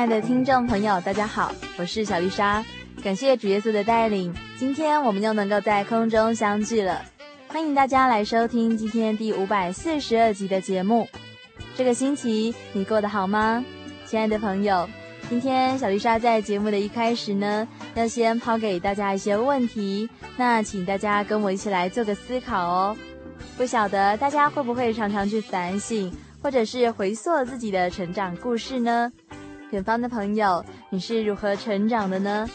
亲爱的听众朋友，大家好，我是小丽莎。感谢主耶稣的带领，今天我们又能够在空中相聚了。欢迎大家来收听今天第五百四十二集的节目。这个星期你过得好吗？亲爱的朋友，今天小丽莎在节目的一开始呢，要先抛给大家一些问题，那请大家跟我一起来做个思考哦。不晓得大家会不会常常去反省，或者是回溯自己的成长故事呢？远方的朋友，你是如何成长的呢？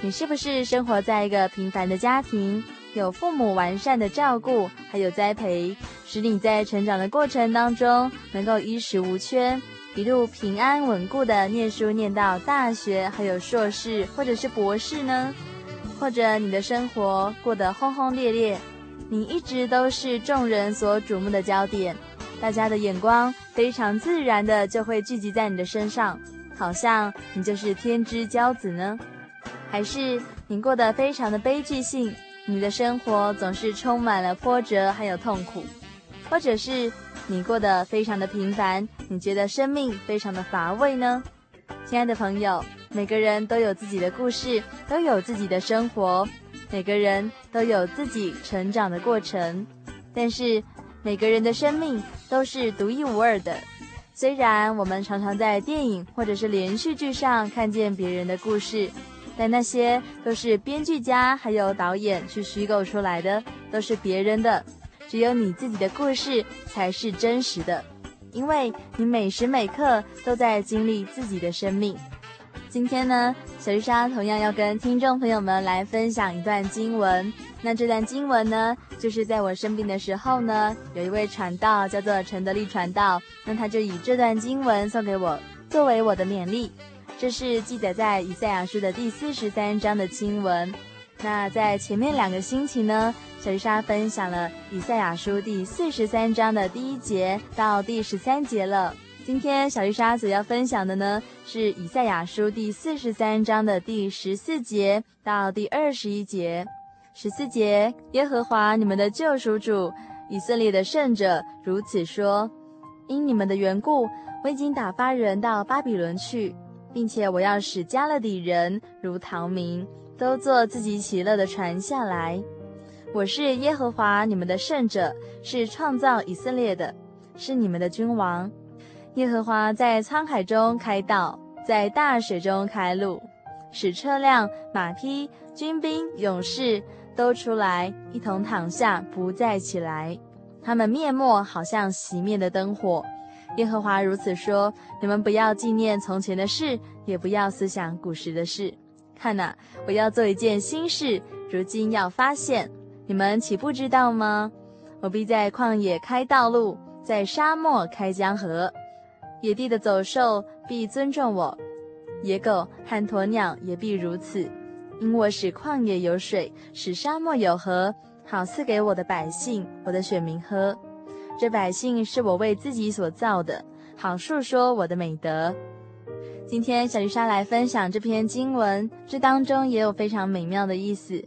你是不是生活在一个平凡的家庭，有父母完善的照顾，还有栽培，使你在成长的过程当中能够衣食无缺，一路平安稳固的念书念到大学，还有硕士或者是博士呢？或者你的生活过得轰轰烈烈，你一直都是众人所瞩目的焦点，大家的眼光非常自然的就会聚集在你的身上。好像你就是天之骄子呢？还是你过得非常的悲剧性？你的生活总是充满了波折还有痛苦，或者是你过得非常的平凡？你觉得生命非常的乏味呢？亲爱的朋友，每个人都有自己的故事，都有自己的生活，每个人都有自己成长的过程，但是每个人的生命都是独一无二的。虽然我们常常在电影或者是连续剧上看见别人的故事，但那些都是编剧家还有导演去虚构出来的，都是别人的。只有你自己的故事才是真实的，因为你每时每刻都在经历自己的生命。今天呢，小丽莎同样要跟听众朋友们来分享一段经文。那这段经文呢，就是在我生病的时候呢，有一位传道叫做陈德利传道，那他就以这段经文送给我，作为我的勉励。这是记载在以赛亚书的第四十三章的经文。那在前面两个星期呢，小丽莎分享了以赛亚书第四十三章的第一节到第十三节了。今天小丽莎所要分享的呢，是以赛亚书第四十三章的第十四节到第二十一节。十四节，耶和华你们的救赎主，以色列的圣者如此说：因你们的缘故，我已经打发人到巴比伦去，并且我要使加勒底人如逃民，都坐自己喜乐的船下来。我是耶和华你们的圣者，是创造以色列的，是你们的君王。耶和华在沧海中开道，在大水中开路，使车辆、马匹、军兵、勇士。都出来，一同躺下，不再起来。他们灭没，好像熄灭的灯火。耶和华如此说：你们不要纪念从前的事，也不要思想古时的事。看哪，我要做一件新事，如今要发现，你们岂不知道吗？我必在旷野开道路，在沙漠开江河。野地的走兽必尊重我，野狗和鸵鸟也必如此。因我使旷野有水，使沙漠有河，好赐给我的百姓、我的选民喝。这百姓是我为自己所造的，好述说我的美德。今天小丽莎来分享这篇经文，这当中也有非常美妙的意思。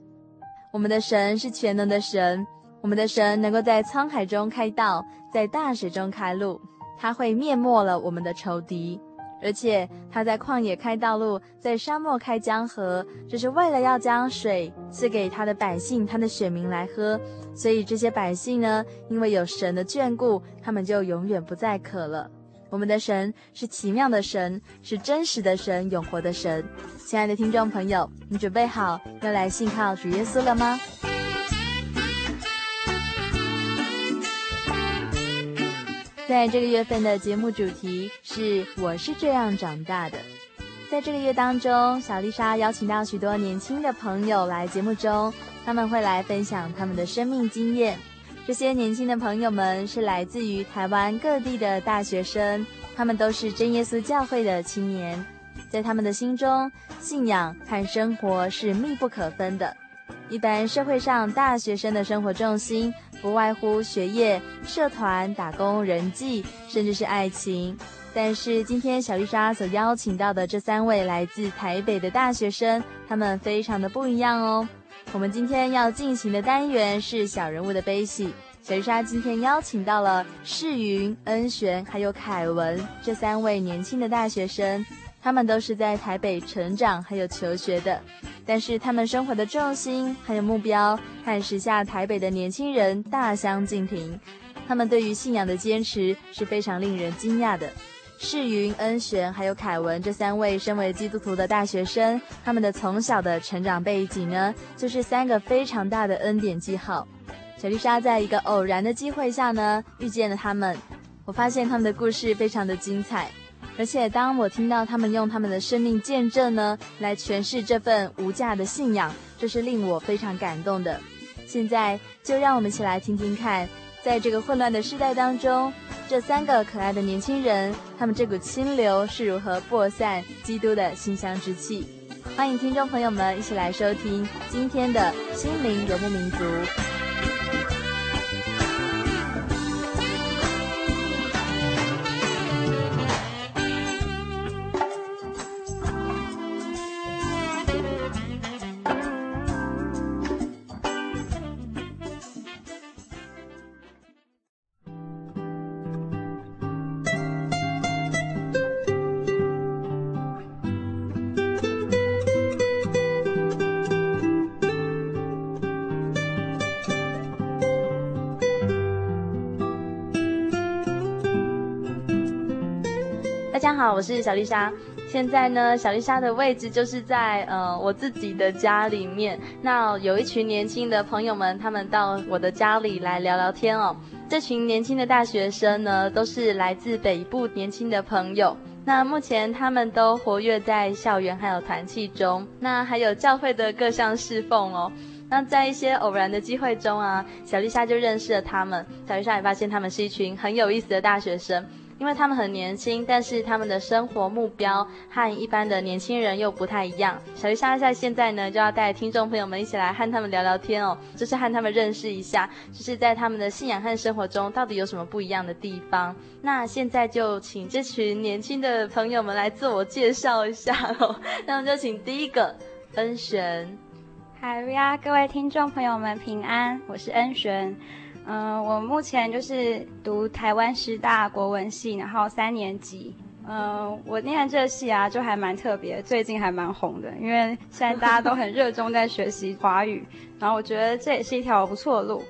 我们的神是全能的神，我们的神能够在沧海中开道，在大水中开路，他会灭没了我们的仇敌。而且他在旷野开道路，在沙漠开江河，这是为了要将水赐给他的百姓、他的选民来喝。所以这些百姓呢，因为有神的眷顾，他们就永远不再渴了。我们的神是奇妙的神，是真实的神，永活的神。亲爱的听众朋友，你准备好要来信靠主耶稣了吗？在这个月份的节目主题是“我是这样长大的”。在这个月当中，小丽莎邀请到许多年轻的朋友来节目中，他们会来分享他们的生命经验。这些年轻的朋友们是来自于台湾各地的大学生，他们都是真耶稣教会的青年。在他们的心中，信仰和生活是密不可分的。一般社会上大学生的生活重心不外乎学业、社团、打工、人际，甚至是爱情。但是今天小丽莎所邀请到的这三位来自台北的大学生，他们非常的不一样哦。我们今天要进行的单元是小人物的悲喜。小丽莎今天邀请到了世云、恩璇还有凯文这三位年轻的大学生。他们都是在台北成长还有求学的，但是他们生活的重心还有目标和时下台北的年轻人大相径庭。他们对于信仰的坚持是非常令人惊讶的。世云、恩璇还有凯文这三位身为基督徒的大学生，他们的从小的成长背景呢，就是三个非常大的恩典记号。小丽莎在一个偶然的机会下呢，遇见了他们，我发现他们的故事非常的精彩。而且，当我听到他们用他们的生命见证呢，来诠释这份无价的信仰，这是令我非常感动的。现在，就让我们一起来听听看，在这个混乱的时代当中，这三个可爱的年轻人，他们这股清流是如何播散基督的馨香之气。欢迎听众朋友们一起来收听今天的心灵游牧民族。我是小丽莎。现在呢，小丽莎的位置就是在呃我自己的家里面。那有一群年轻的朋友们，他们到我的家里来聊聊天哦。这群年轻的大学生呢，都是来自北部年轻的朋友。那目前他们都活跃在校园还有团契中，那还有教会的各项侍奉哦。那在一些偶然的机会中啊，小丽莎就认识了他们。小丽莎也发现他们是一群很有意思的大学生。因为他们很年轻，但是他们的生活目标和一般的年轻人又不太一样。小丽莎在现在呢，就要带听众朋友们一起来和他们聊聊天哦，就是和他们认识一下，就是在他们的信仰和生活中到底有什么不一样的地方。那现在就请这群年轻的朋友们来自我介绍一下哦。那我们就请第一个恩璇。嗨呀，各位听众朋友们平安，我是恩璇。嗯、我目前就是读台湾师大国文系，然后三年级。嗯、我念这系啊，就还蛮特别，最近还蛮红的，因为现在大家都很 热衷在学习华语，然后我觉得这也是一条不错的路。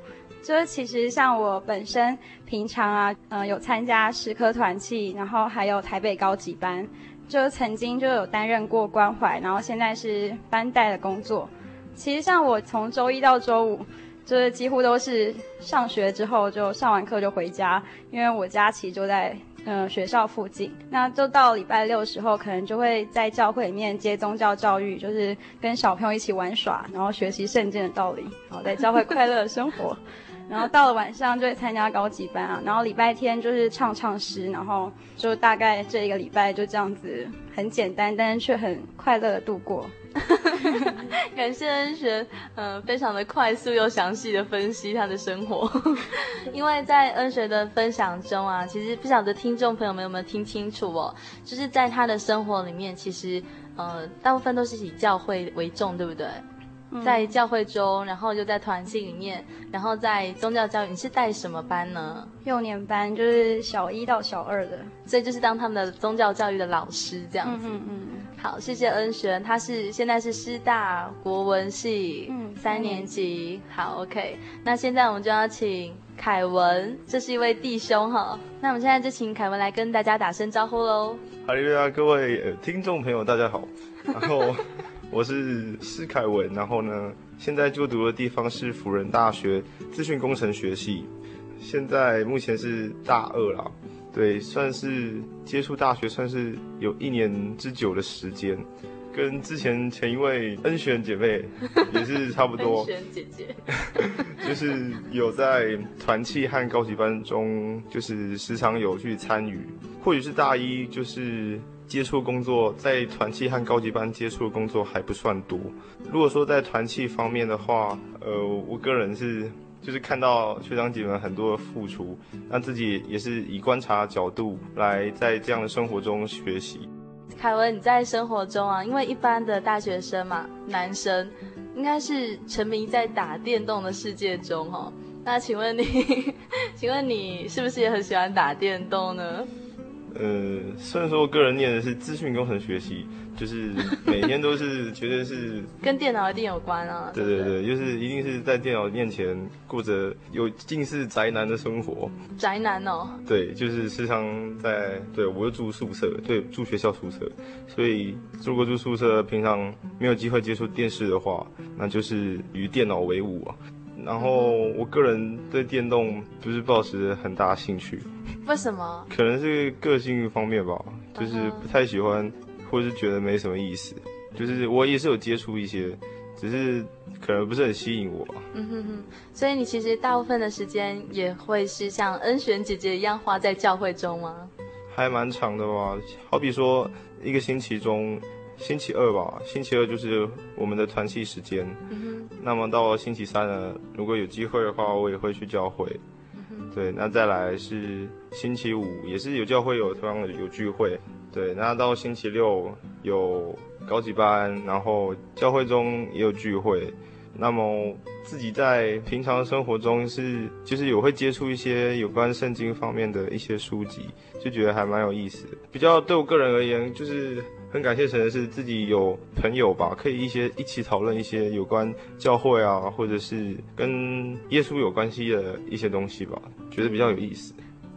就是其实像我本身平常啊，嗯、有参加诗歌团契，然后还有台北高级班，就曾经就有担任过关怀，然后现在是班代的工作。其实像我从周一到周五。就是几乎都是上学之后就上完课就回家，因为我家其实就在嗯、呃、学校附近。那就到礼拜六的时候，可能就会在教会里面接宗教教育，就是跟小朋友一起玩耍，然后学习圣经的道理，然后在教会快乐的生活。然后到了晚上就会参加高级班啊，然后礼拜天就是唱唱诗，然后就大概这一个礼拜就这样子很简单，但是却很快乐的度过。感谢恩学，嗯、呃，非常的快速又详细的分析他的生活。因为在恩学的分享中啊，其实不晓得听众朋友们有没有听清楚哦，就是在他的生活里面，其实呃，大部分都是以教会为重，对不对？在教会中，然后就在团契里面，然后在宗教教育，你是带什么班呢？幼年班，就是小一到小二的，所以就是当他们的宗教教育的老师这样子。嗯嗯，嗯。好，谢谢恩璇，他是现在是师大国文系，嗯，三年级。好，OK。那现在我们就要请凯文，这是一位弟兄哈。那我们现在就请凯文来跟大家打声招呼喽。哈利路亚，各位呃听众朋友，大家好。然后。我是施凯文，然后呢，现在就读的地方是辅仁大学资讯工程学系，现在目前是大二啦，对，算是接触大学算是有一年之久的时间，跟之前前一位恩璇姐妹 也是差不多，恩璇姐姐，就是有在团契和高级班中，就是时常有去参与，或许是大一就是。接触工作在团契和高级班接触的工作还不算多。如果说在团契方面的话，呃，我个人是就是看到学长姐们很多的付出，那自己也是以观察角度来在这样的生活中学习。凯文，你在生活中啊，因为一般的大学生嘛，男生应该是沉迷在打电动的世界中哈。那请问你，请问你是不是也很喜欢打电动呢？呃，虽然说我个人念的是资讯工程学系，就是每天都是绝对是 跟电脑一定有关啊。对对对，就是一定是在电脑面前过着有近似宅男的生活。宅男哦。对，就是时常在对，我又住宿舍，对，住学校宿舍，所以如果住宿舍，平常没有机会接触电视的话，那就是与电脑为伍啊。然后我个人对电动不是抱持很大兴趣，为什么？可能是个性方面吧，就是不太喜欢，或是觉得没什么意思。就是我也是有接触一些，只是可能不是很吸引我。嗯哼哼，所以你其实大部分的时间也会是像恩璇姐姐一样花在教会中吗？还蛮长的吧，好比说一个星期中。星期二吧，星期二就是我们的团契时间。嗯。那么到了星期三呢，如果有机会的话，我也会去教会。嗯。对，那再来是星期五，也是有教会有同样的有聚会。对，那到星期六有高级班，然后教会中也有聚会。那么自己在平常生活中是就是有会接触一些有关圣经方面的一些书籍，就觉得还蛮有意思。比较对我个人而言，就是。很感谢神的是自己有朋友吧，可以一些一起讨论一些有关教会啊，或者是跟耶稣有关系的一些东西吧，觉得比较有意思。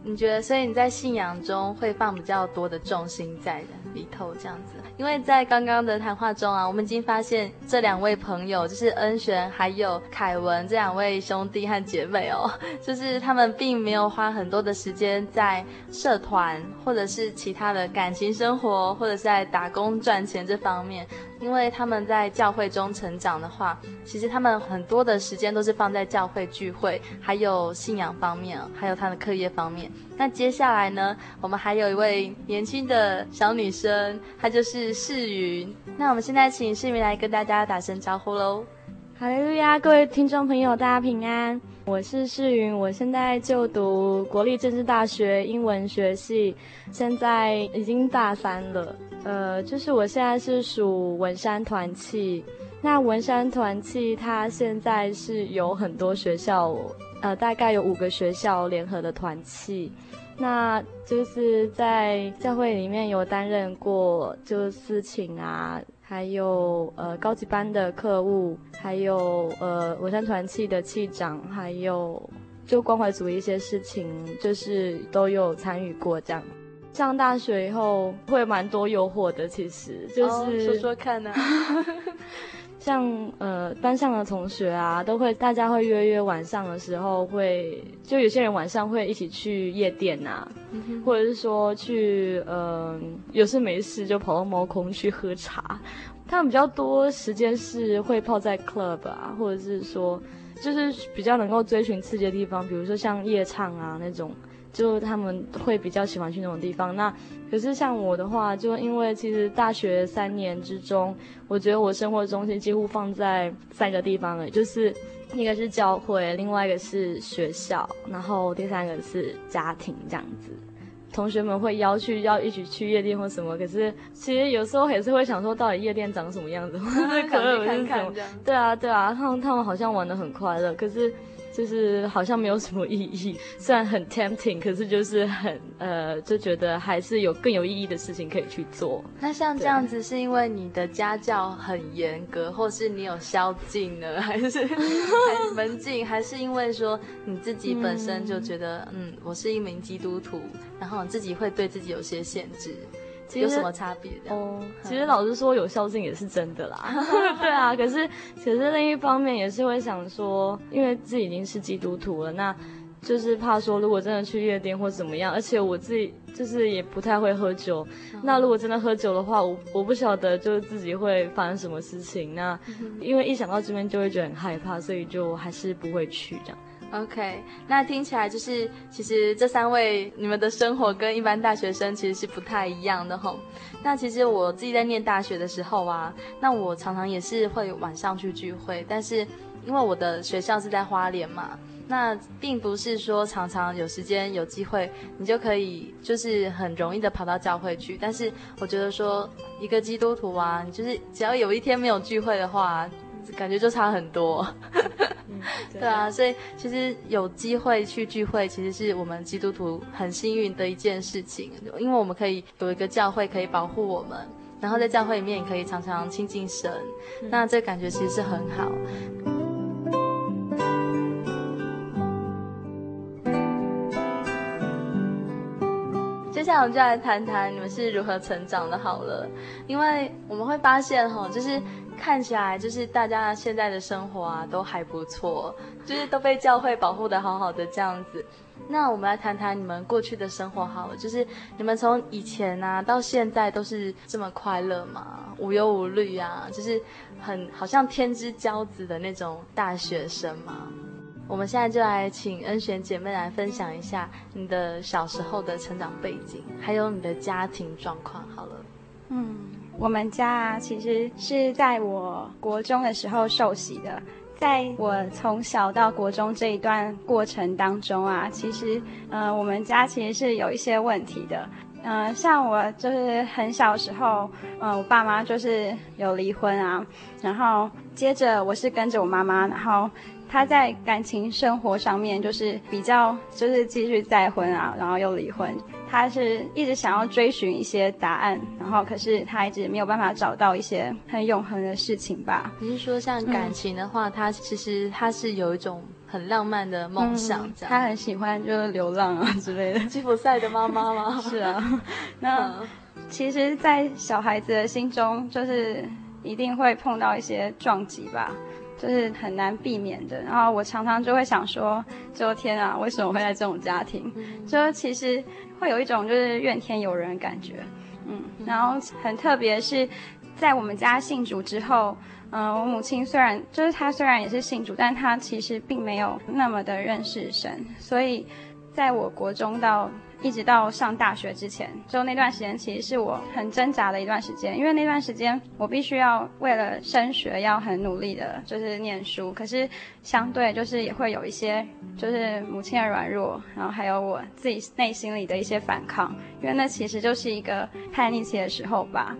你觉得，所以你在信仰中会放比较多的重心在里头，这样子？因为在刚刚的谈话中啊，我们已经发现这两位朋友，就是恩璇还有凯文这两位兄弟和姐妹哦，就是他们并没有花很多的时间在社团或者是其他的感情生活，或者是在打工赚钱这方面。因为他们在教会中成长的话，其实他们很多的时间都是放在教会聚会，还有信仰方面，还有他的课业方面。那接下来呢，我们还有一位年轻的小女生，她就是世云。那我们现在请世云来跟大家打声招呼喽。哈利路亚，各位听众朋友，大家平安。我是世云，我现在就读国立政治大学英文学系，现在已经大三了。呃，就是我现在是属文山团契。那文山团契它现在是有很多学校，呃，大概有五个学校联合的团契。那就是在教会里面有担任过，就是司琴啊，还有呃高级班的课务，还有呃文山团契的契长，还有就关怀组一些事情，就是都有参与过这样。上大学以后会蛮多诱惑的，其实就是、哦、说说看呢、啊。像呃班上的同学啊，都会大家会约约晚上的时候会，就有些人晚上会一起去夜店啊，嗯、或者是说去嗯、呃、有事没事就跑到猫空去喝茶。他们比较多时间是会泡在 club 啊，或者是说就是比较能够追寻刺激的地方，比如说像夜唱啊那种就他们会比较喜欢去那种地方。那可是像我的话，就因为其实大学三年之中，我觉得我生活中心几乎放在三个地方了，就是一个是教会，另外一个是学校，然后第三个是家庭这样子。同学们会邀去要一起去夜店或什么，可是其实有时候也是会想说，到底夜店长什么样子，或者可能是什么？对啊，对啊，他们他们好像玩的很快乐，可是。就是好像没有什么意义，虽然很 tempting，可是就是很呃，就觉得还是有更有意义的事情可以去做。那像这样子，是因为你的家教很严格，或是你有宵禁呢，还是门禁，还是因为说你自己本身就觉得，嗯，嗯，我是一名基督徒，然后你自己会对自己有些限制？有什么差别的？哦，其实老实说，有孝敬也是真的啦。对啊，可是可是另一方面也是会想说，因为自己已经是基督徒了，那就是怕说，如果真的去夜店或怎么样，而且我自己就是也不太会喝酒，嗯、那如果真的喝酒的话，我我不晓得就是自己会发生什么事情。那因为一想到这边就会觉得很害怕，所以就还是不会去这样。OK，那听起来就是，其实这三位你们的生活跟一般大学生其实是不太一样的吼。那其实我自己在念大学的时候啊，那我常常也是会晚上去聚会，但是因为我的学校是在花莲嘛，那并不是说常常有时间有机会你就可以就是很容易的跑到教会去。但是我觉得说一个基督徒啊，就是只要有一天没有聚会的话，感觉就差很多。对啊，所以其实有机会去聚会，其实是我们基督徒很幸运的一件事情，因为我们可以有一个教会可以保护我们，然后在教会里面也可以常常亲近神，那这感觉其实是很好。我们就来谈谈你们是如何成长的，好了，因为我们会发现哈，就是。看起来就是大家现在的生活啊都还不错，就是都被教会保护得好好的这样子。那我们来谈谈你们过去的生活好了，就是你们从以前啊到现在都是这么快乐吗？无忧无虑啊，就是很好像天之骄子的那种大学生吗？我们现在就来请恩璇姐妹来分享一下你的小时候的成长背景，还有你的家庭状况好了。嗯。我们家啊，其实是在我国中的时候受洗的。在我从小到国中这一段过程当中啊，其实，呃，我们家其实是有一些问题的。嗯、像我就是很小时候，嗯、呃，我爸妈就是有离婚啊，然后接着我是跟着我妈妈，然后。他在感情生活上面就是比较，就是继续再婚啊，然后又离婚。他是一直想要追寻一些答案，然后可是他一直没有办法找到一些很永恒的事情吧。你是说像感情的话，嗯、他其实他是有一种很浪漫的梦想，嗯。他很喜欢就是流浪啊之类的。吉普赛的妈妈吗？是啊。那其实，在小孩子的心中，就是一定会碰到一些撞击吧。就是很难避免的，然后我常常就会想说，就天啊，为什么会在这种家庭？就其实会有一种就是怨天尤人的感觉，嗯，然后很特别是在我们家信主之后，嗯，我母亲虽然就是她虽然也是信主，但她其实并没有那么的认识神，所以在我国中到。一直到上大学之前，就那段时间其实是我很挣扎的一段时间，因为那段时间我必须要为了升学要很努力的，就是念书。可是相对就是也会有一些，就是母亲的软弱，然后还有我自己内心里的一些反抗，因为那其实就是一个叛逆期的时候吧。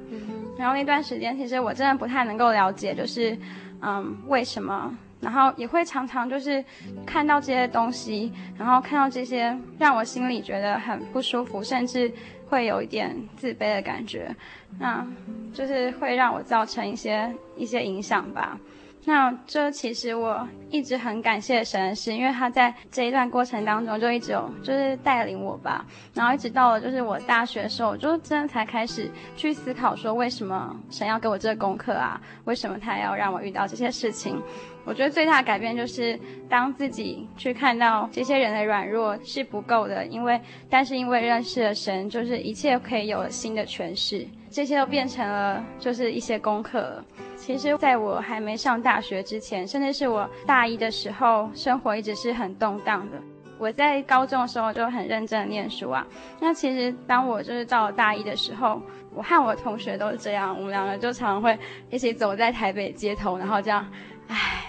然后那段时间其实我真的不太能够了解，就是嗯为什么。然后也会常常就是看到这些东西，然后看到这些让我心里觉得很不舒服，甚至会有一点自卑的感觉，那就是会让我造成一些一些影响吧。那这其实我一直很感谢神的是，因为他在这一段过程当中就一直有就是带领我吧，然后一直到了就是我大学的时候，我就真的才开始去思考说，为什么神要给我这个功课啊？为什么他要让我遇到这些事情？我觉得最大的改变就是当自己去看到这些人的软弱是不够的，因为但是因为认识了神，就是一切可以有了新的诠释，这些都变成了就是一些功课了。其实，在我还没上大学之前，甚至是我大一的时候，生活一直是很动荡的。我在高中的时候就很认真的念书啊。那其实当我就是到了大一的时候，我和我同学都是这样，我们两个就常常会一起走在台北街头，然后这样，唉。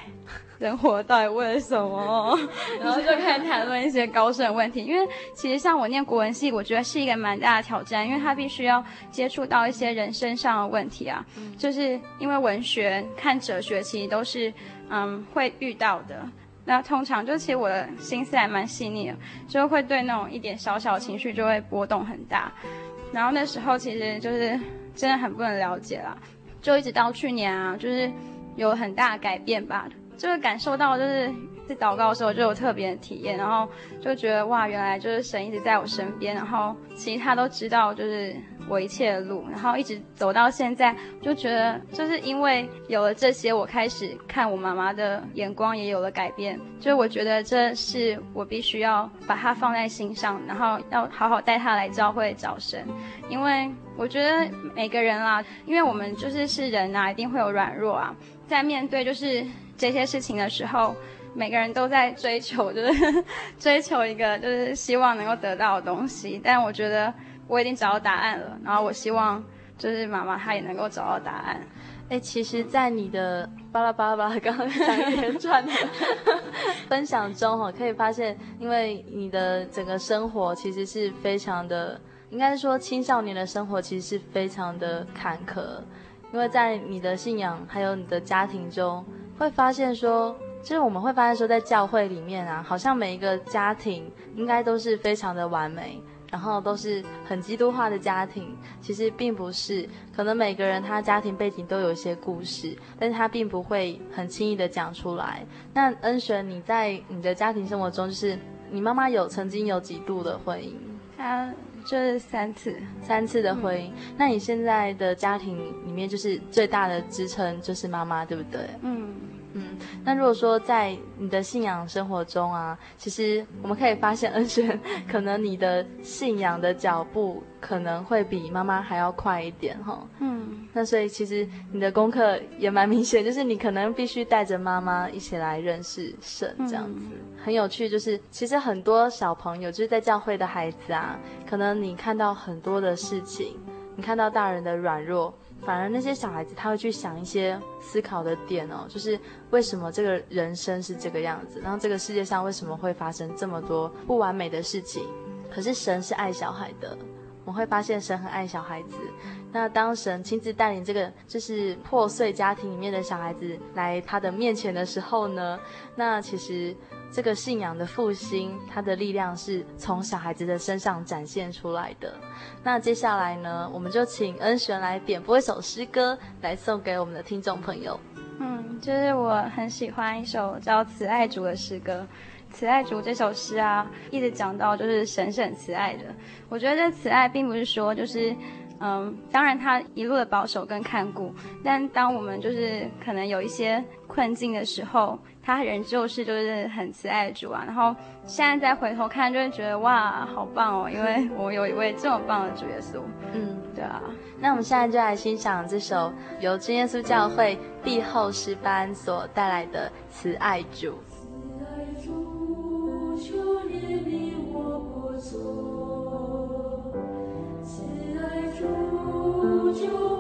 人活到底为了什么？然后就开始谈论一些高深的问题。因为其实像我念国文系，我觉得是一个蛮大的挑战，因为他必须要接触到一些人身上的问题啊。就是因为文学看哲学，其实都是嗯会遇到的。那通常就其实我的心思还蛮细腻的，就会对那种一点小小的情绪就会波动很大。然后那时候其实就是真的很不能了解啦，就一直到去年啊，就是有很大的改变吧。就会感受到，就是在祷告的时候就有特别的体验，然后就觉得哇，原来就是神一直在我身边，然后其实他都知道，就是我一切的路，然后一直走到现在，就觉得就是因为有了这些，我开始看我妈妈的眼光也有了改变，就是我觉得这是我必须要把它放在心上，然后要好好带她来教会找神，因为我觉得每个人啦，因为我们就是是人啊，一定会有软弱啊，在面对就是。这些事情的时候，每个人都在追求，就是 追求一个，就是希望能够得到的东西。但我觉得我已经找到答案了，然后我希望就是妈妈她也能够找到答案。哎，其实，在你的巴拉巴拉巴拉刚刚讲一连串的 分享中，哈，可以发现，因为你的整个生活其实是非常的，应该是说青少年的生活其实是非常的坎坷，因为在你的信仰还有你的家庭中。会发现说，就是我们会发现说，在教会里面啊，好像每一个家庭应该都是非常的完美，然后都是很基督化的家庭。其实并不是，可能每个人他家庭背景都有一些故事，但是他并不会很轻易的讲出来。那恩璇，你在你的家庭生活中，就是你妈妈有曾经有几度的婚姻？她就是三次，三次的婚姻。嗯。那你现在的家庭里面，就是最大的支撑就是妈妈，对不对？嗯。嗯，那如果说在你的信仰生活中啊，其实我们可以发现，恩璇可能你的信仰的脚步可能会比妈妈还要快一点哈。嗯，那所以其实你的功课也蛮明显，就是你可能必须带着妈妈一起来认识神这样子，很有趣。就是其实很多小朋友就是在教会的孩子啊，可能你看到很多的事情，你看到大人的软弱。反而那些小孩子他会去想一些思考的点哦，就是为什么这个人生是这个样子，然后这个世界上为什么会发生这么多不完美的事情？可是神是爱小孩的，我们会发现神很爱小孩子。那当神亲自带领这个就是破碎家庭里面的小孩子来他的面前的时候呢，那其实。这个信仰的复兴，它的力量是从小孩子的身上展现出来的。那接下来呢，我们就请恩璇来点播一首诗歌，来送给我们的听众朋友。嗯，就是我很喜欢一首叫《慈爱主》的诗歌。《慈爱主》这首诗啊，一直讲到就是神是很慈爱的。我觉得这慈爱并不是说就是。嗯，当然他一路的保守跟看顾，但当我们就是可能有一些困境的时候，他仍旧是就是很慈爱的主啊。然后现在再回头看，就会觉得哇，好棒哦，因为 我有一位这么棒的主耶稣。嗯，对啊。那我们现在就来欣赏这首由真耶稣教会碧后诗班所带来的《慈爱主》。主，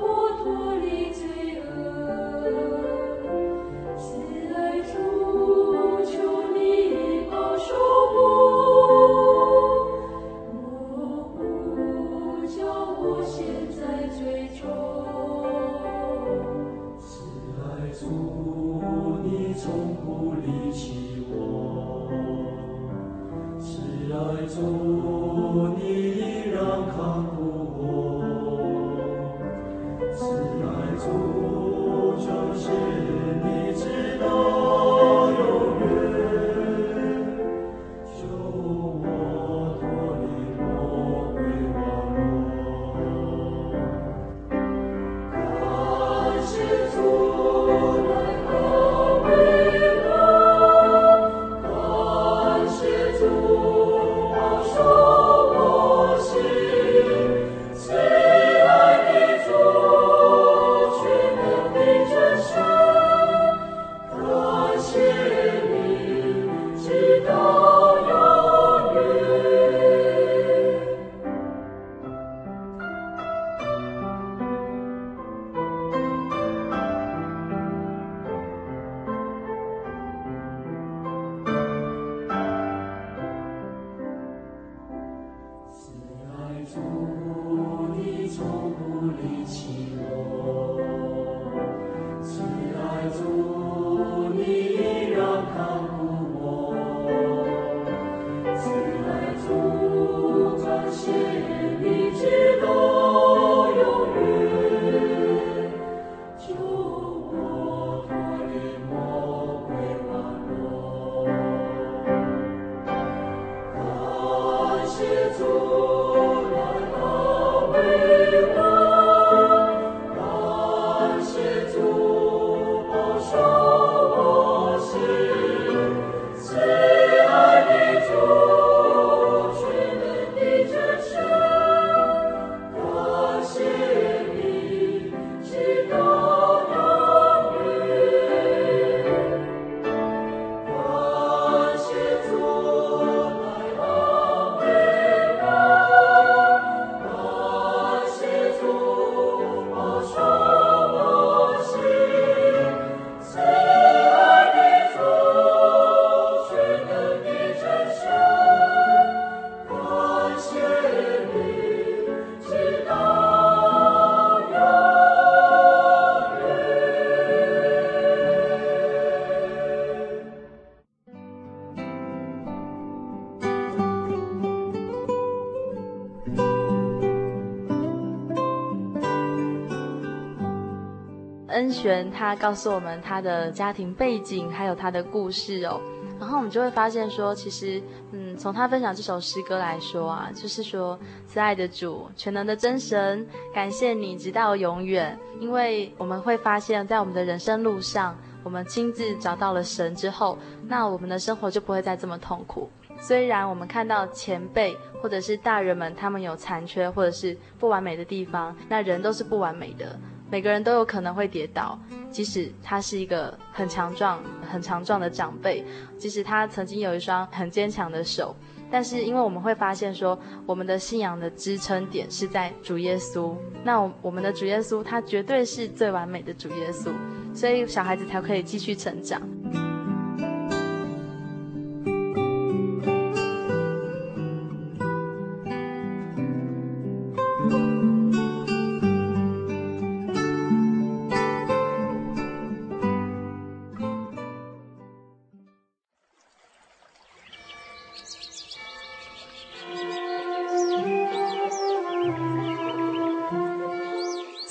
他告诉我们他的家庭背景，还有他的故事哦，然后我们就会发现说，其实，嗯，从他分享这首诗歌来说啊，就是说，慈爱的主，全能的真神，感谢你直到永远，因为我们会发现，在我们的人生路上，我们亲自找到了神之后，那我们的生活就不会再这么痛苦。虽然我们看到前辈或者是大人们，他们有残缺或者是不完美的地方，那人都是不完美的。每个人都有可能会跌倒，即使他是一个很强壮、很强壮的长辈，即使他曾经有一双很坚强的手，但是因为我们会发现说，我们的信仰的支撑点是在主耶稣，那我们的主耶稣他绝对是最完美的主耶稣，所以小孩子才可以继续成长。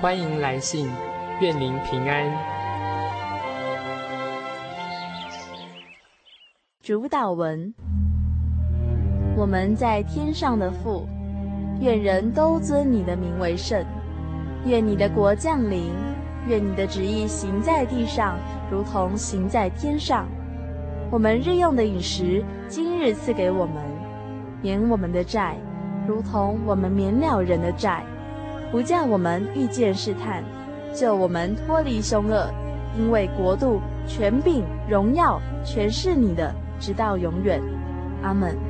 欢迎来信，愿您平安。主导文：我们在天上的父，愿人都尊你的名为圣。愿你的国降临，愿你的旨意行在地上，如同行在天上。我们日用的饮食，今日赐给我们，免我们的债，如同我们免了人的债。不叫我们遇见试探，救我们脱离凶恶，因为国度、权柄、荣耀，全是你的，直到永远。阿门。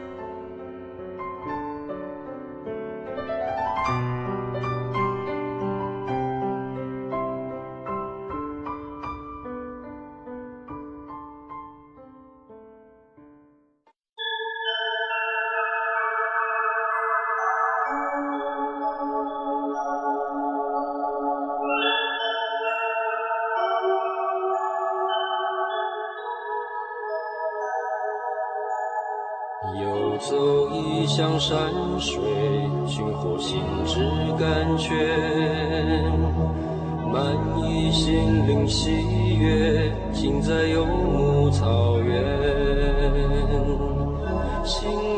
心。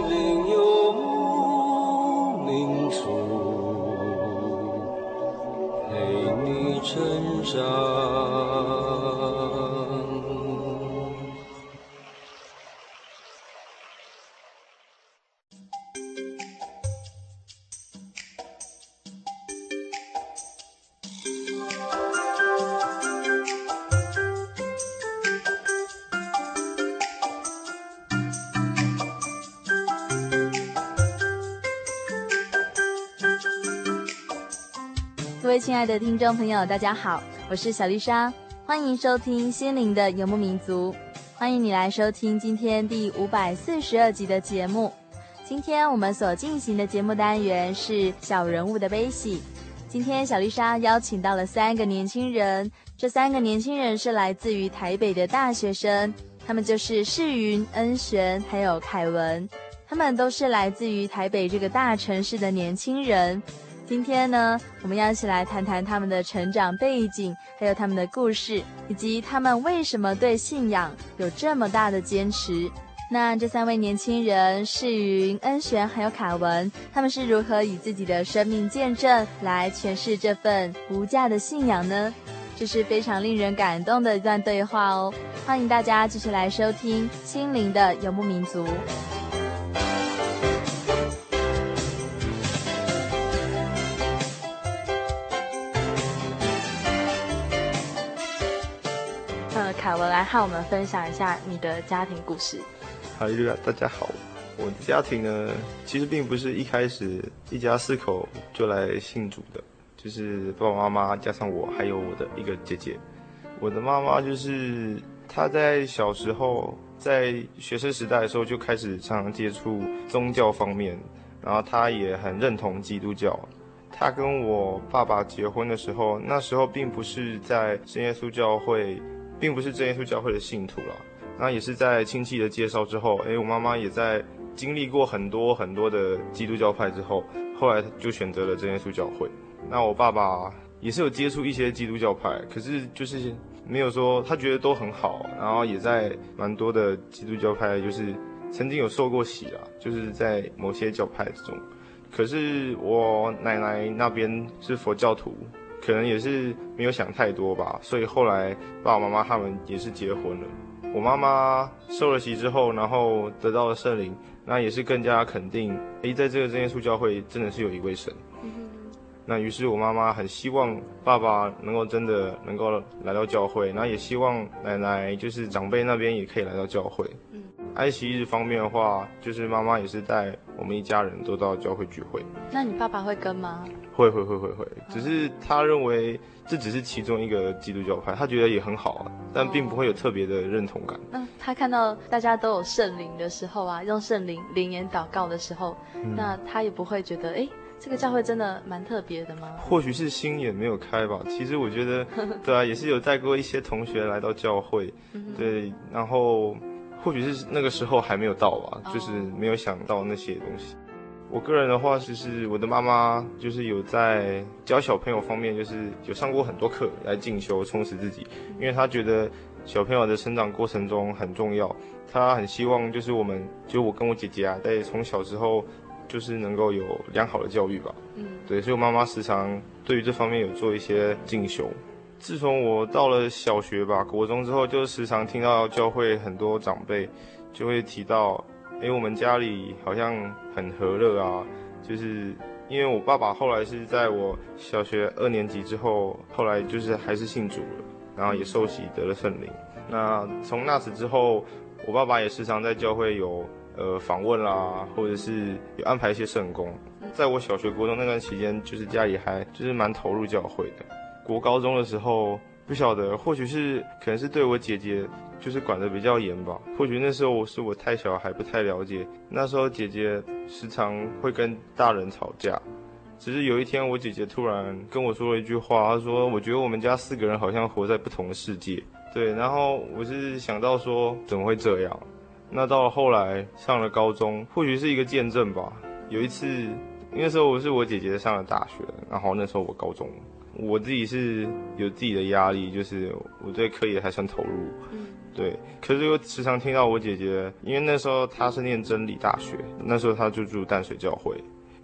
亲爱的听众朋友，大家好，我是小丽莎，欢迎收听《心灵的游牧民族》，欢迎你来收听今天第五百四十二集的节目。今天我们所进行的节目单元是小人物的悲喜。今天小丽莎邀请到了三个年轻人，这三个年轻人是来自于台北的大学生，他们就是世云、恩璇还有凯文，他们都是来自于台北这个大城市的年轻人。今天呢，我们要一起来谈谈他们的成长背景，还有他们的故事，以及他们为什么对信仰有这么大的坚持。那这三位年轻人，世云、恩璇还有卡文，他们是如何以自己的生命见证来诠释这份无价的信仰呢？这是非常令人感动的一段对话哦。欢迎大家继续来收听《心灵的游牧民族》。凯文来和我们分享一下你的家庭故事。哈利路亚，大家好。我的家庭呢，其实并不是一开始一家四口就来信主的，就是爸爸妈妈加上我，还有我的一个姐姐。我的妈妈就是她在小时候在学生时代的时候就开始常常接触宗教方面，然后她也很认同基督教。她跟我爸爸结婚的时候，那时候并不是在真耶稣教会。并不是真耶稣教会的信徒了，那也是在亲戚的介绍之后，哎，我妈妈也在经历过很多很多的基督教派之后，后来就选择了真耶稣教会。那我爸爸也是有接触一些基督教派，可是就是没有说他觉得都很好，然后也在蛮多的基督教派就是曾经有受过洗啦，就是在某些教派之中。可是我奶奶那边是佛教徒。可能也是没有想太多吧，所以后来爸爸妈妈他们也是结婚了。我妈妈受了洗之后，然后得到了圣灵，那也是更加肯定，诶，在这个真耶稣教会真的是有一位神。那于是我妈妈很希望爸爸能够真的能够来到教会，那也希望奶奶就是长辈那边也可以来到教会。嗯安息日方面的话，就是妈妈也是带我们一家人都到教会聚会。那你爸爸会跟吗？会会会会会，只是他认为这只是其中一个基督教派，他觉得也很好啊，但并不会有特别的认同感。那他看到大家都有圣灵的时候啊，用圣灵灵言祷告的时候，嗯、那他也不会觉得，哎，这个教会真的蛮特别的吗？或许是心眼没有开吧。其实我觉得，对啊，也是有带过一些同学来到教会，对，然后。或许是那个时候还没有到吧，就是没有想到那些东西。我个人的话，就是我的妈妈就是有在教小朋友方面，就是有上过很多课来进修充实自己，因为她觉得小朋友的成长过程中很重要，她很希望就是我们，就我跟我姐姐啊，在从小时候就是能够有良好的教育吧。嗯，对，所以我妈妈时常对于这方面有做一些进修。自从我到了小学吧，国中之后，就时常听到教会很多长辈就会提到，哎，我们家里好像很和乐啊。就是因为我爸爸后来是在我小学二年级之后，后来就是还是信主了，然后也受洗得了圣灵。那从那时之后，我爸爸也时常在教会有呃访问啦，或者是有安排一些圣工。在我小学、国中那段期间，就是家里还就是蛮投入教会的。国高中的时候，不晓得，或许是可能是对我姐姐就是管得比较严吧。或许那时候我是我太小，还不太了解。那时候姐姐时常会跟大人吵架。只是有一天，我姐姐突然跟我说了一句话，她说：“我觉得我们家四个人好像活在不同的世界。”对，然后我是想到说，怎么会这样？那到了后来上了高中，或许是一个见证吧。有一次，那时候我是我姐姐上了大学，然后那时候我高中，我自己是有自己的压力，就是我对课业还算投入，对。可是又时常听到我姐姐，因为那时候她是念真理大学，那时候她就住淡水教会，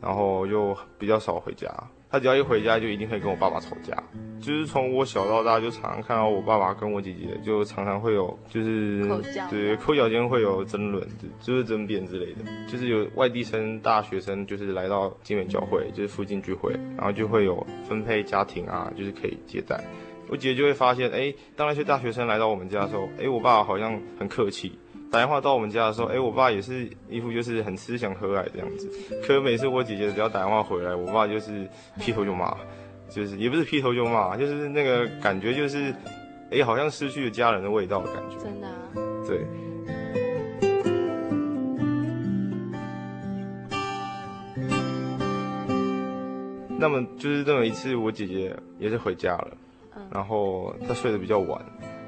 然后又比较少回家。她只要一回家，就一定会跟我爸爸吵架。就是从我小到大，就常常看到我爸爸跟我姐姐，就常常会有，就是口角，对，口角间会有争论，就是争辩之类的。就是有外地生、大学生，就是来到金门教会，就是附近聚会，然后就会有分配家庭啊，就是可以接待。我姐姐就会发现，哎，当那些大学生来到我们家的时候，哎，我爸爸好像很客气。打电话到我们家的时候，哎、欸，我爸也是一副就是很慈祥和蔼的样子。可每次我姐姐只要打电话回来，我爸就是劈头就骂，就是也不是劈头就骂，就是那个感觉就是，哎、欸，好像失去了家人的味道的感觉。真的、啊。对。那么就是这么一次，我姐姐也是回家了，嗯、然后他睡得比较晚。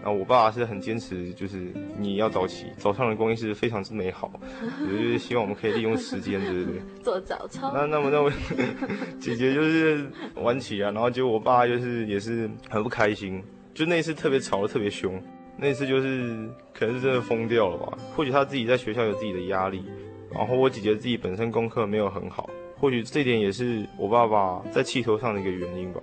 然后我爸是很坚持，就是你要早起，早上的光阴是非常之美好，就是希望我们可以利用时间，对不对？做早操。那那么那么，姐姐就是晚起啊，然后结果我爸就是也是很不开心，就那次特别吵得特别凶，那次就是可能是真的疯掉了吧？或许他自己在学校有自己的压力，然后我姐姐自己本身功课没有很好，或许这点也是我爸爸在气头上的一个原因吧。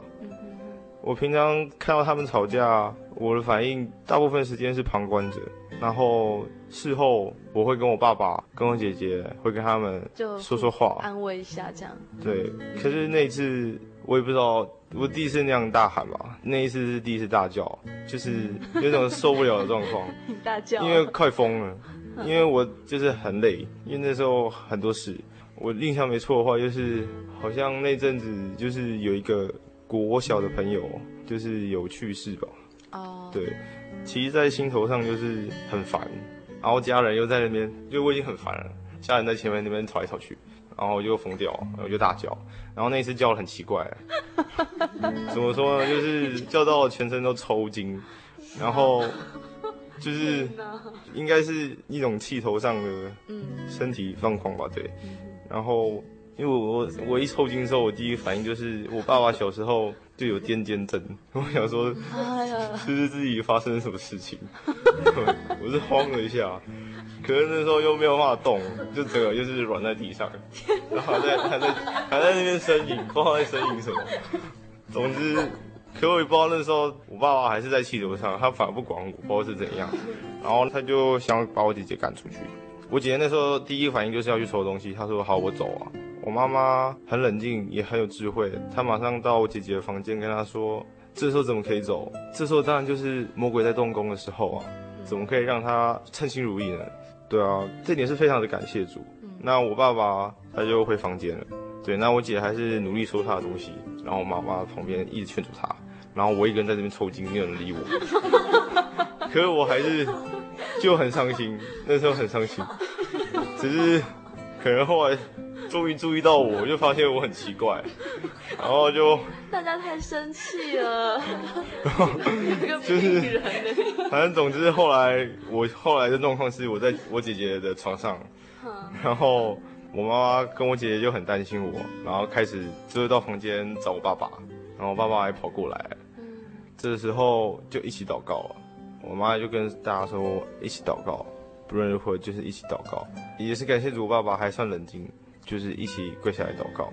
我平常看到他们吵架，我的反应大部分时间是旁观者，然后事后我会跟我爸爸、跟我姐姐会跟他们说说话，安慰一下这样。对，可是那一次我也不知道，我第一次那样大喊吧，那一次是第一次大叫，就是有种受不了的状况，大叫，因为快疯了，因为我就是很累，因为那时候很多事，我印象没错的话，就是好像那阵子就是有一个。国小的朋友就是有去世吧？哦，oh. 对，其实，在心头上就是很烦，然后家人又在那边，就我已经很烦了，家人在前面那边吵来吵去，然后我就疯掉，然后我就大叫，然后那一次叫得很奇怪，怎么说呢？就是叫到全身都抽筋，然后就是应该是一种气头上的身体状况吧？对，然后。因为我我我一抽筋的时候，我第一个反应就是我爸爸小时候就有癫痫症，我想说，是不是自己发生了什么事情？我是慌了一下，可是那时候又没有办法动，就整个就是软在地上，然后还在还在还在那边呻吟，不知道在呻吟什么。总之，可我也不知道那时候我爸爸还是在气头上，他反而不管我，不知道是怎样，然后他就想把我姐姐赶出去。我姐姐那时候第一个反应就是要去收东西，她说好，我走啊。我妈妈很冷静，也很有智慧。她马上到我姐姐的房间，跟她说：“这时候怎么可以走？这时候当然就是魔鬼在动工的时候啊！怎么可以让她称心如意呢？”对啊，这点是非常的感谢主。那我爸爸他就回房间了。对，那我姐还是努力收她的东西，然后我妈妈旁边一直劝阻她，然后我一个人在这边抽筋，没有人理我。可是我还是 就很伤心，那时候很伤心，只是可能后来。终于注意到我，就发现我很奇怪，然后就大家太生气了，就是反正总之后来我后来的状况是我在我姐姐的床上，然后我妈妈跟我姐姐就很担心我，然后开始就是到房间找我爸爸，然后我爸爸还跑过来，这时候就一起祷告了，我妈就跟大家说一起祷告，不论如何就是一起祷告，也是感谢主，爸爸还算冷静。就是一起跪下来祷告，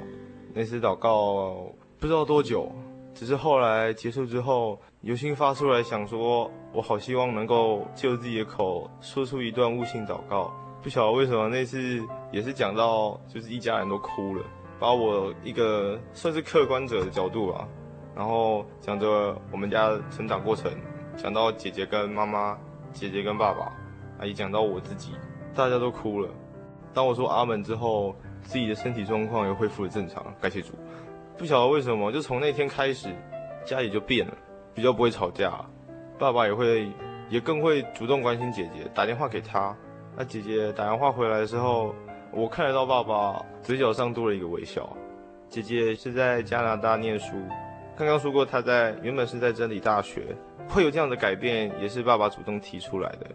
那次祷告不知道多久，只是后来结束之后，有心发出来想说，我好希望能够就自己的口说出一段悟性祷告。不晓得为什么那次也是讲到，就是一家人都哭了，把我一个算是客观者的角度吧，然后讲着我们家成长过程，讲到姐姐跟妈妈，姐姐跟爸爸，啊也讲到我自己，大家都哭了。当我说阿门之后。自己的身体状况又恢复了正常，感谢主。不晓得为什么，就从那天开始，家里就变了，比较不会吵架，爸爸也会，也更会主动关心姐姐，打电话给她。那姐姐打电话回来的时候，我看得到爸爸嘴角上多了一个微笑。姐姐是在加拿大念书，刚刚说过他在原本是在真理大学，会有这样的改变，也是爸爸主动提出来的。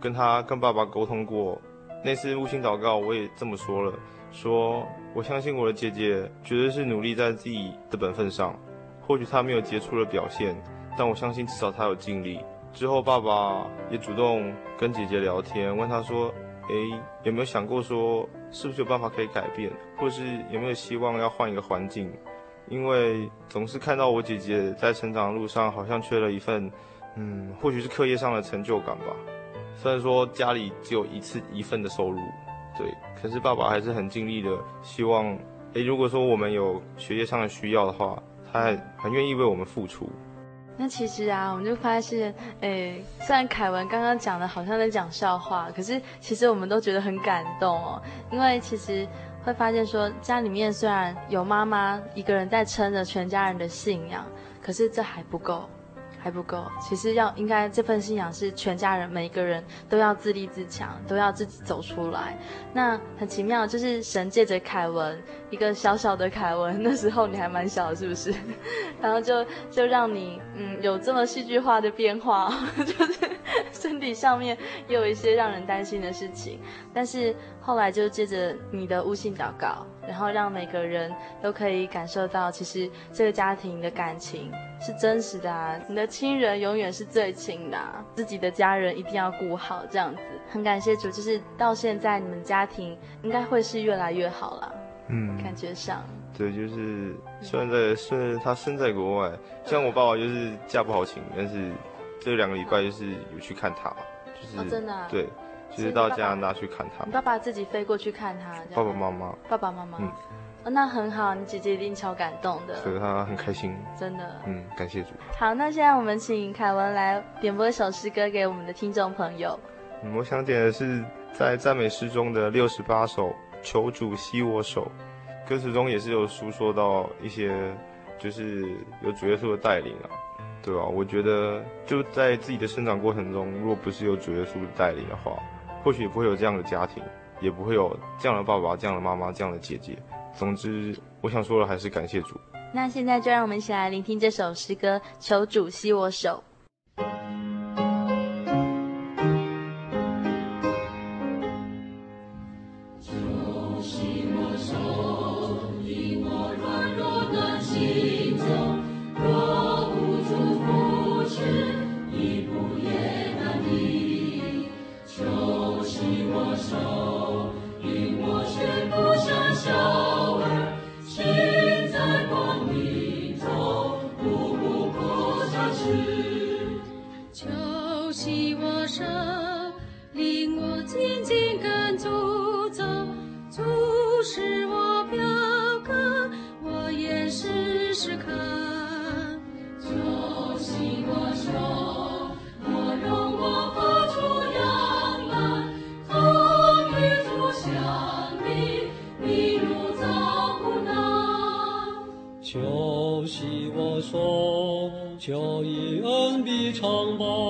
跟他跟爸爸沟通过，那次悟性祷告，我也这么说了，说我相信我的姐姐绝对是努力在自己的本分上，或许她没有杰出的表现，但我相信至少她有尽力。之后爸爸也主动跟姐姐聊天，问她说，诶，有没有想过说，是不是有办法可以改变，或是有没有希望要换一个环境？因为总是看到我姐姐在成长路上，好像缺了一份，嗯，或许是课业上的成就感吧。虽然说家里只有一次一份的收入，对，可是爸爸还是很尽力的，希望，诶，如果说我们有学业上的需要的话，他还很愿意为我们付出。那其实啊，我们就发现，诶，虽然凯文刚刚讲的好像在讲笑话，可是其实我们都觉得很感动哦，因为其实会发现说，家里面虽然有妈妈一个人在撑着全家人的信仰，可是这还不够。还不够，其实要应该这份信仰是全家人每一个人都要自立自强，都要自己走出来。那很奇妙，就是神借着凯文一个小小的凯文，那时候你还蛮小，是不是？然后就就让你嗯有这么戏剧化的变化，就是 身体上面也有一些让人担心的事情，但是后来就借着你的悟性祷告。然后让每个人都可以感受到，其实这个家庭的感情是真实的啊！你的亲人永远是最亲的啊，自己的家人一定要顾好，这样子。很感谢主，就是到现在你们家庭应该会是越来越好了。嗯，感觉上。对，就是虽然在虽然他身在国外，像我爸爸就是嫁不好请，但是这两个礼拜就是有去看他，就是、哦、真的、啊、对。就是到加拿大去看他，你爸爸自己飞过去看他，爸爸妈妈，爸爸妈妈，嗯、哦，那很好，你姐姐一定超感动的，所以她很开心，真的，嗯，感谢主。好，那现在我们请凯文来点播一首诗歌给我们的听众朋友。嗯，我想点的是在赞美诗中的六十八首《求主吸我手》，歌词中也是有诉说到一些，就是有主耶稣的带领啊，对啊？我觉得就在自己的生长过程中，若不是有主耶稣的带领的话。或许也不会有这样的家庭，也不会有这样的爸爸、这样的妈妈、这样的姐姐。总之，我想说的还是感谢主。那现在就让我们一起来聆听这首诗歌《求主吸我手》。牵我手，领我紧紧跟主走，主是我表哥，我也试试看。求系我手，我容我抛出洋来，和民族相比，比如造困难。求系我手，求以恩比长保。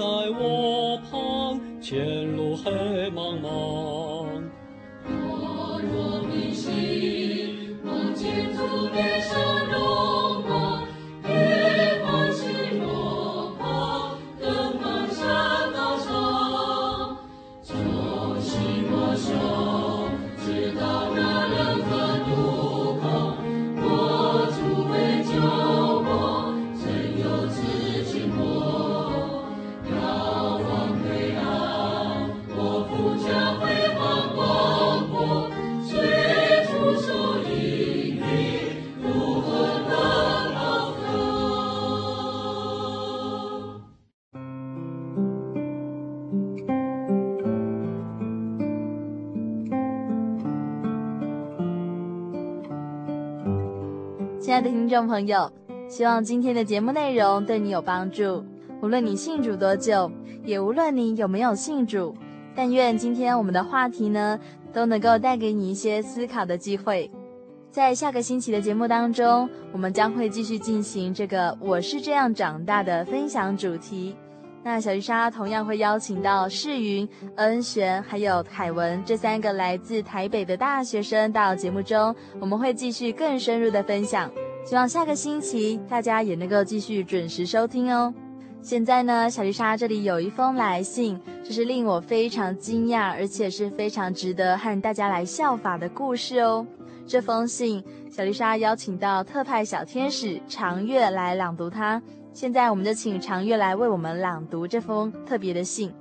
在我旁，前路黑茫茫。我若迷失，望见烛边。朋友，希望今天的节目内容对你有帮助。无论你信主多久，也无论你有没有信主，但愿今天我们的话题呢，都能够带给你一些思考的机会。在下个星期的节目当中，我们将会继续进行这个“我是这样长大的”分享主题。那小鱼莎同样会邀请到世云、恩璇还有凯文这三个来自台北的大学生到节目中，我们会继续更深入的分享。希望下个星期大家也能够继续准时收听哦。现在呢，小丽莎这里有一封来信，这是令我非常惊讶，而且是非常值得和大家来效法的故事哦。这封信，小丽莎邀请到特派小天使长月来朗读它。现在，我们就请长月来为我们朗读这封特别的信。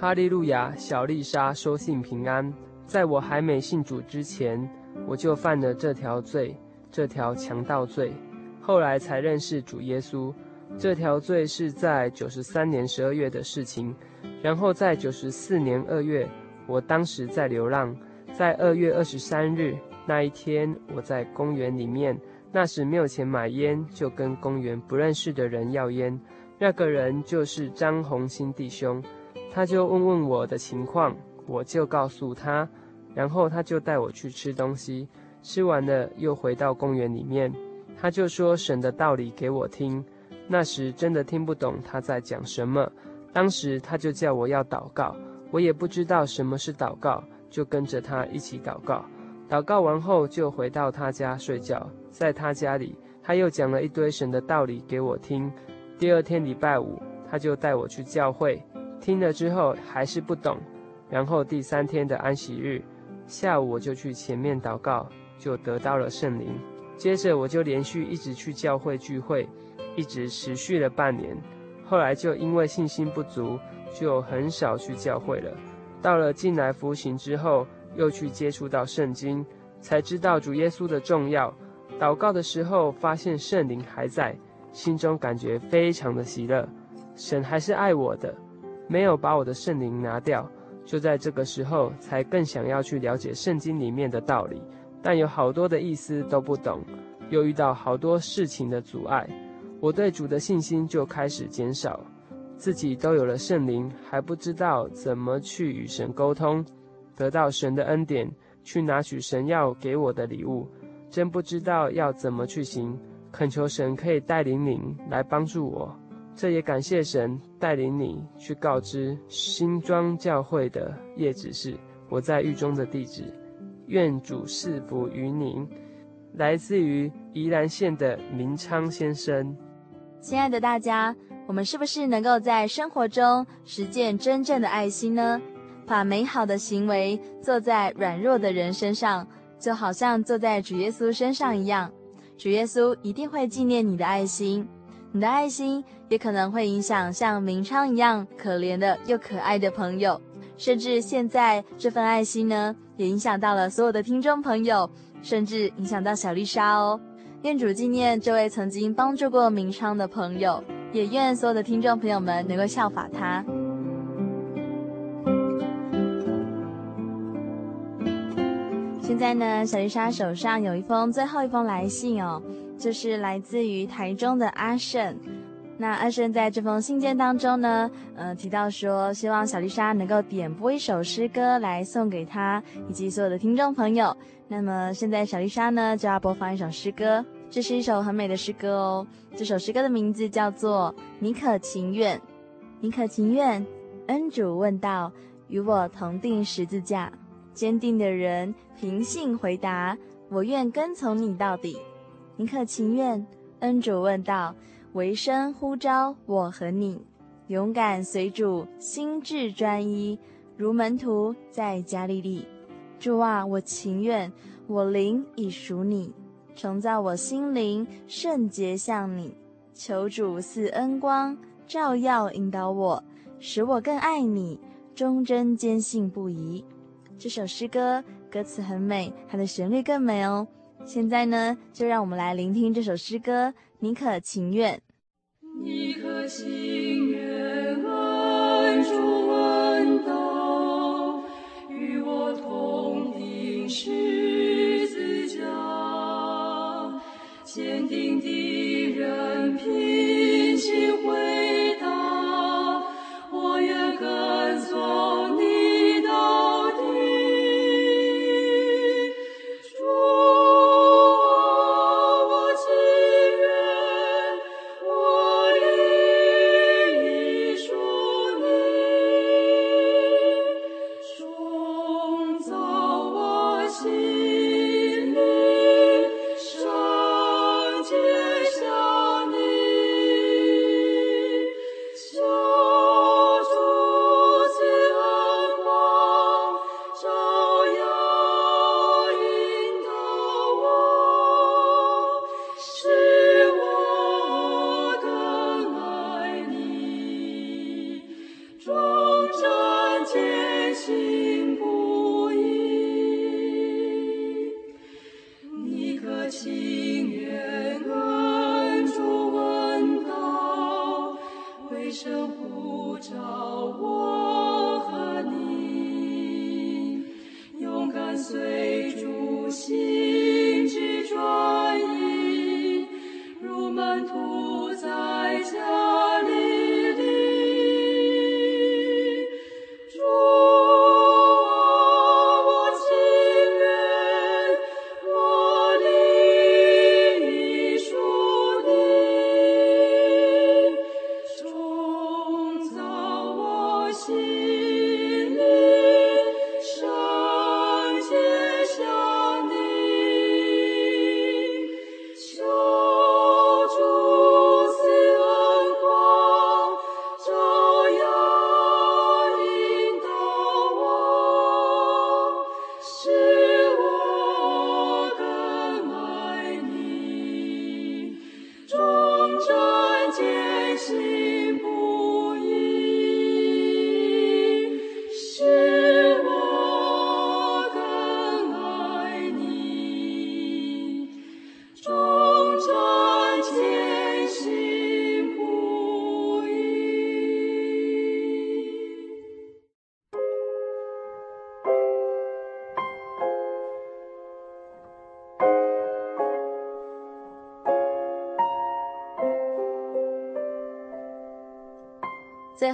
哈利路亚，小丽莎收信平安。在我还没信主之前，我就犯了这条罪，这条强盗罪。后来才认识主耶稣。这条罪是在九十三年十二月的事情，然后在九十四年二月，我当时在流浪，在二月二十三日那一天，我在公园里面，那时没有钱买烟，就跟公园不认识的人要烟，那个人就是张红星弟兄，他就问问我的情况，我就告诉他，然后他就带我去吃东西，吃完了又回到公园里面，他就说神的道理给我听。那时真的听不懂他在讲什么，当时他就叫我要祷告，我也不知道什么是祷告，就跟着他一起祷告。祷告完后就回到他家睡觉，在他家里他又讲了一堆神的道理给我听。第二天礼拜五他就带我去教会，听了之后还是不懂。然后第三天的安息日下午我就去前面祷告，就得到了圣灵。接着我就连续一直去教会聚会。一直持续了半年，后来就因为信心不足，就很少去教会了。到了进来服刑之后，又去接触到圣经，才知道主耶稣的重要。祷告的时候，发现圣灵还在，心中感觉非常的喜乐。神还是爱我的，没有把我的圣灵拿掉。就在这个时候，才更想要去了解圣经里面的道理，但有好多的意思都不懂，又遇到好多事情的阻碍。我对主的信心就开始减少，自己都有了圣灵，还不知道怎么去与神沟通，得到神的恩典，去拿取神要给我的礼物，真不知道要怎么去行。恳求神可以带领你来帮助我，这也感谢神带领你去告知新庄教会的叶执事我在狱中的地址。愿主赐福于您。来自于宜兰县的明昌先生。亲爱的大家，我们是不是能够在生活中实践真正的爱心呢？把美好的行为做在软弱的人身上，就好像坐在主耶稣身上一样。主耶稣一定会纪念你的爱心，你的爱心也可能会影响像明昌一样可怜的又可爱的朋友，甚至现在这份爱心呢，也影响到了所有的听众朋友，甚至影响到小丽莎哦。愿主纪念这位曾经帮助过明昌的朋友，也愿所有的听众朋友们能够效法他。现在呢，小丽莎手上有一封最后一封来信哦，就是来自于台中的阿胜。那阿生在这封信件当中呢，呃，提到说希望小丽莎能够点播一首诗歌来送给他以及所有的听众朋友。那么现在小丽莎呢就要播放一首诗歌，这是一首很美的诗歌哦。这首诗歌的名字叫做《你可情愿》，你可情愿？恩主问道，与我同钉十字架。坚定的人凭信回答，我愿跟从你到底。你可情愿？恩主问道，唯生呼召我和你，勇敢随主，心智专一，如门徒在加利利。主啊，我情愿，我灵已属你，重造我心灵，圣洁向你。求主赐恩光，照耀引导我，使我更爱你，忠贞坚信不疑。这首诗歌歌词很美，它的旋律更美哦。现在呢，就让我们来聆听这首诗歌。你可情愿？你可情愿？恩主问道，与我同。十字架，坚定的人凭信回答，我愿跟从你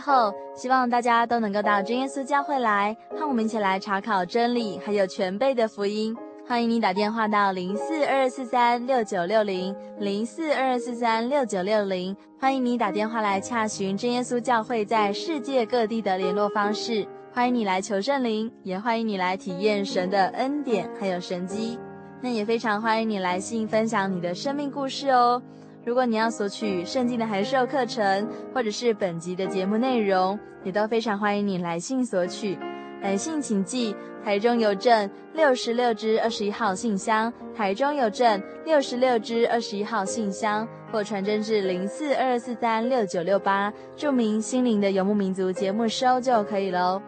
后，希望大家都能够到真耶稣教会来，和我们一起来查考真理，还有全备的福音。欢迎你打电话到零四二二四三六九六零零四二二四三六九六零，欢迎你打电话来洽询真耶稣教会在世界各地的联络方式。欢迎你来求圣灵，也欢迎你来体验神的恩典还有神机。那也非常欢迎你来信分享你的生命故事哦。如果你要索取圣经的函授课程，或者是本集的节目内容，也都非常欢迎你来信索取。来信请寄台中邮政六十六支二十一号信箱，台中邮政六十六支二十一号信箱，或传真至零四二四三六九六八，注明“心灵的游牧民族”节目收就可以喽。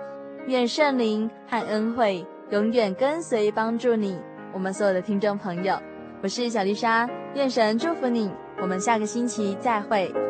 愿圣灵和恩惠永远跟随帮助你，我们所有的听众朋友，我是小丽莎，愿神祝福你。我们下个星期再会。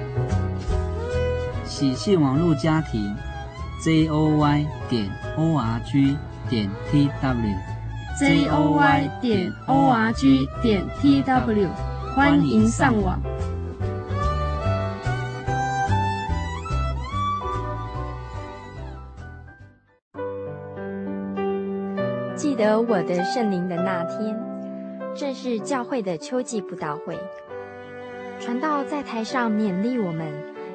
喜讯网络家庭，j o y 点 o r g 点 t w，j o y 点 o r g 点 t w，欢迎上网。记得我的圣灵的那天，正是教会的秋季布道会，传道在台上勉励我们。